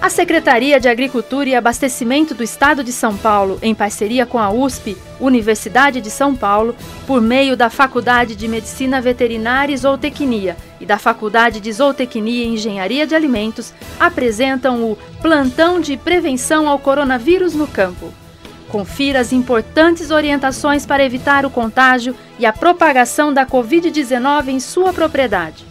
A Secretaria de Agricultura e Abastecimento do Estado de São Paulo, em parceria com a USP, Universidade de São Paulo, por meio da Faculdade de Medicina Veterinária e Zootecnia e da Faculdade de Zootecnia e Engenharia de Alimentos, apresentam o Plantão de Prevenção ao Coronavírus no Campo. Confira as importantes orientações para evitar o contágio e a propagação da Covid-19 em sua propriedade.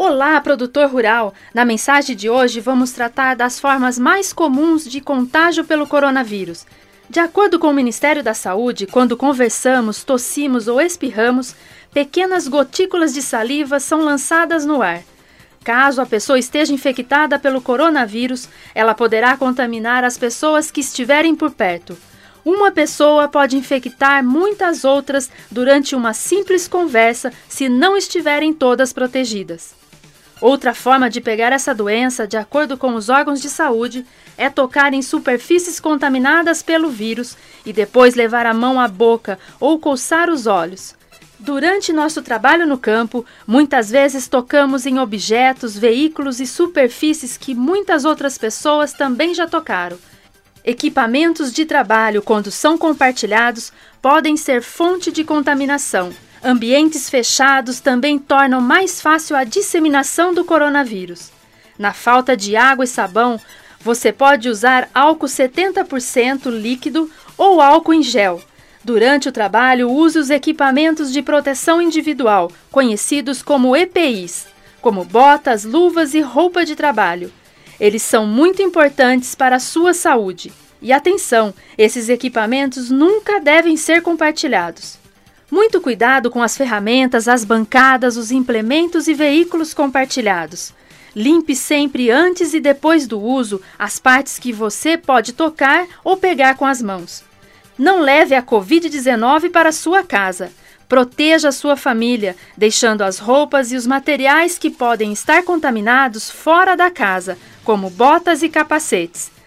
Olá, produtor rural! Na mensagem de hoje vamos tratar das formas mais comuns de contágio pelo coronavírus. De acordo com o Ministério da Saúde, quando conversamos, tossimos ou espirramos, pequenas gotículas de saliva são lançadas no ar. Caso a pessoa esteja infectada pelo coronavírus, ela poderá contaminar as pessoas que estiverem por perto. Uma pessoa pode infectar muitas outras durante uma simples conversa se não estiverem todas protegidas. Outra forma de pegar essa doença, de acordo com os órgãos de saúde, é tocar em superfícies contaminadas pelo vírus e depois levar a mão à boca ou coçar os olhos. Durante nosso trabalho no campo, muitas vezes tocamos em objetos, veículos e superfícies que muitas outras pessoas também já tocaram. Equipamentos de trabalho, quando são compartilhados, podem ser fonte de contaminação. Ambientes fechados também tornam mais fácil a disseminação do coronavírus. Na falta de água e sabão, você pode usar álcool 70% líquido ou álcool em gel. Durante o trabalho, use os equipamentos de proteção individual, conhecidos como EPIs, como botas, luvas e roupa de trabalho. Eles são muito importantes para a sua saúde. E atenção, esses equipamentos nunca devem ser compartilhados. Muito cuidado com as ferramentas, as bancadas, os implementos e veículos compartilhados. Limpe sempre antes e depois do uso as partes que você pode tocar ou pegar com as mãos. Não leve a Covid-19 para sua casa. Proteja a sua família, deixando as roupas e os materiais que podem estar contaminados fora da casa, como botas e capacetes.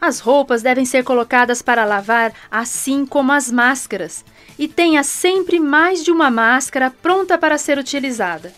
As roupas devem ser colocadas para lavar, assim como as máscaras, e tenha sempre mais de uma máscara pronta para ser utilizada.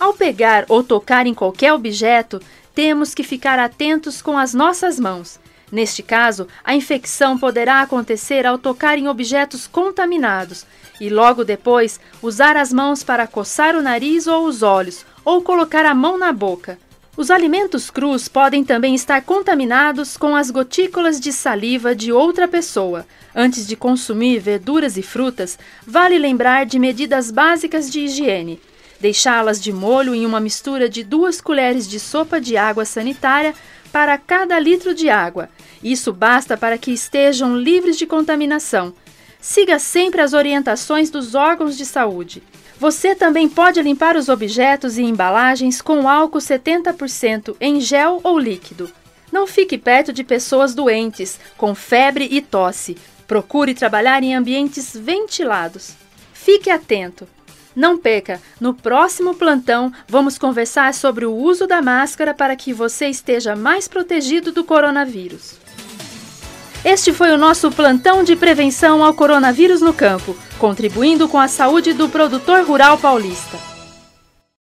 Ao pegar ou tocar em qualquer objeto, temos que ficar atentos com as nossas mãos. Neste caso, a infecção poderá acontecer ao tocar em objetos contaminados e logo depois usar as mãos para coçar o nariz ou os olhos ou colocar a mão na boca. Os alimentos crus podem também estar contaminados com as gotículas de saliva de outra pessoa. Antes de consumir verduras e frutas, vale lembrar de medidas básicas de higiene. Deixá-las de molho em uma mistura de duas colheres de sopa de água sanitária para cada litro de água. Isso basta para que estejam livres de contaminação. Siga sempre as orientações dos órgãos de saúde. Você também pode limpar os objetos e embalagens com álcool 70% em gel ou líquido. Não fique perto de pessoas doentes, com febre e tosse. Procure trabalhar em ambientes ventilados. Fique atento. Não perca, no próximo plantão vamos conversar sobre o uso da máscara para que você esteja mais protegido do coronavírus. Este foi o nosso plantão de prevenção ao coronavírus no campo, contribuindo com a saúde do produtor rural paulista.